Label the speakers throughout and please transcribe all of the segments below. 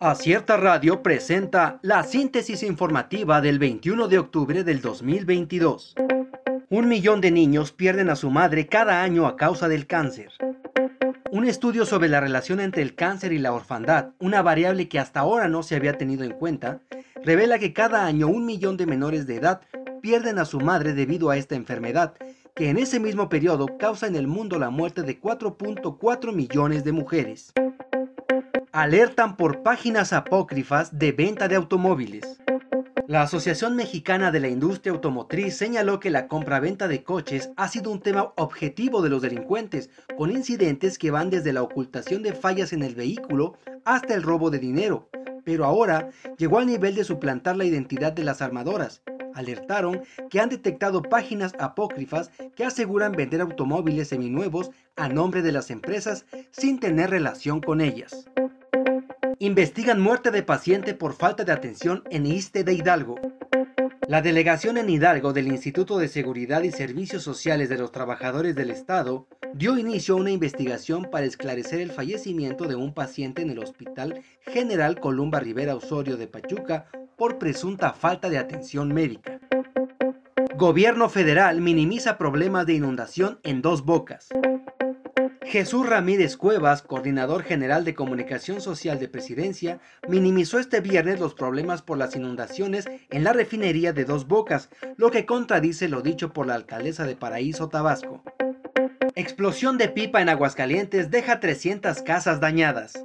Speaker 1: Acierta Radio presenta la síntesis informativa del 21 de octubre del 2022. Un millón de niños pierden a su madre cada año a causa del cáncer. Un estudio sobre la relación entre el cáncer y la orfandad, una variable que hasta ahora no se había tenido en cuenta, revela que cada año un millón de menores de edad pierden a su madre debido a esta enfermedad, que en ese mismo periodo causa en el mundo la muerte de 4.4 millones de mujeres alertan por páginas apócrifas de venta de automóviles. La Asociación Mexicana de la Industria Automotriz señaló que la compra-venta de coches ha sido un tema objetivo de los delincuentes, con incidentes que van desde la ocultación de fallas en el vehículo hasta el robo de dinero, pero ahora llegó al nivel de suplantar la identidad de las armadoras. Alertaron que han detectado páginas apócrifas que aseguran vender automóviles seminuevos a nombre de las empresas sin tener relación con ellas. Investigan muerte de paciente por falta de atención en ISTE de Hidalgo. La delegación en Hidalgo del Instituto de Seguridad y Servicios Sociales de los Trabajadores del Estado dio inicio a una investigación para esclarecer el fallecimiento de un paciente en el Hospital General Columba Rivera Osorio de Pachuca por presunta falta de atención médica. Gobierno federal minimiza problemas de inundación en dos bocas. Jesús Ramírez Cuevas, coordinador general de comunicación social de Presidencia, minimizó este viernes los problemas por las inundaciones en la refinería de Dos Bocas, lo que contradice lo dicho por la alcaldesa de Paraíso, Tabasco. Explosión de pipa en Aguascalientes deja 300 casas dañadas.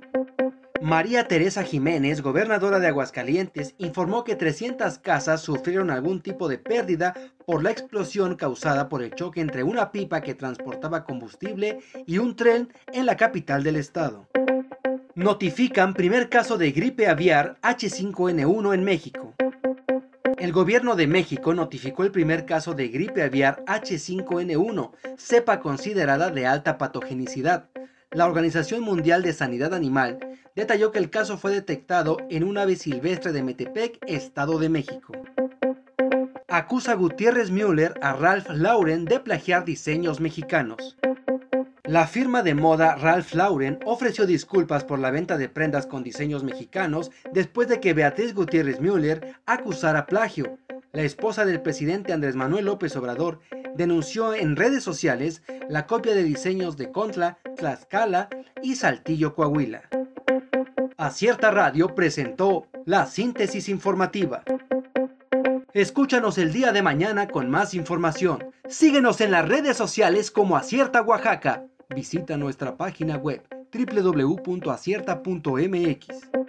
Speaker 1: María Teresa Jiménez, gobernadora de Aguascalientes, informó que 300 casas sufrieron algún tipo de pérdida por la explosión causada por el choque entre una pipa que transportaba combustible y un tren en la capital del estado. Notifican primer caso de gripe aviar H5N1 en México. El gobierno de México notificó el primer caso de gripe aviar H5N1, cepa considerada de alta patogenicidad. La Organización Mundial de Sanidad Animal detalló que el caso fue detectado en un ave silvestre de Metepec, Estado de México. Acusa Gutiérrez Müller a Ralph Lauren de plagiar diseños mexicanos. La firma de moda Ralph Lauren ofreció disculpas por la venta de prendas con diseños mexicanos después de que Beatriz Gutiérrez Müller acusara plagio. La esposa del presidente Andrés Manuel López Obrador denunció en redes sociales la copia de diseños de Contla, Tlaxcala y Saltillo, Coahuila. Acierta Radio presentó la síntesis informativa. Escúchanos el día de mañana con más información. Síguenos en las redes sociales como Acierta Oaxaca. Visita nuestra página web www.acierta.mx.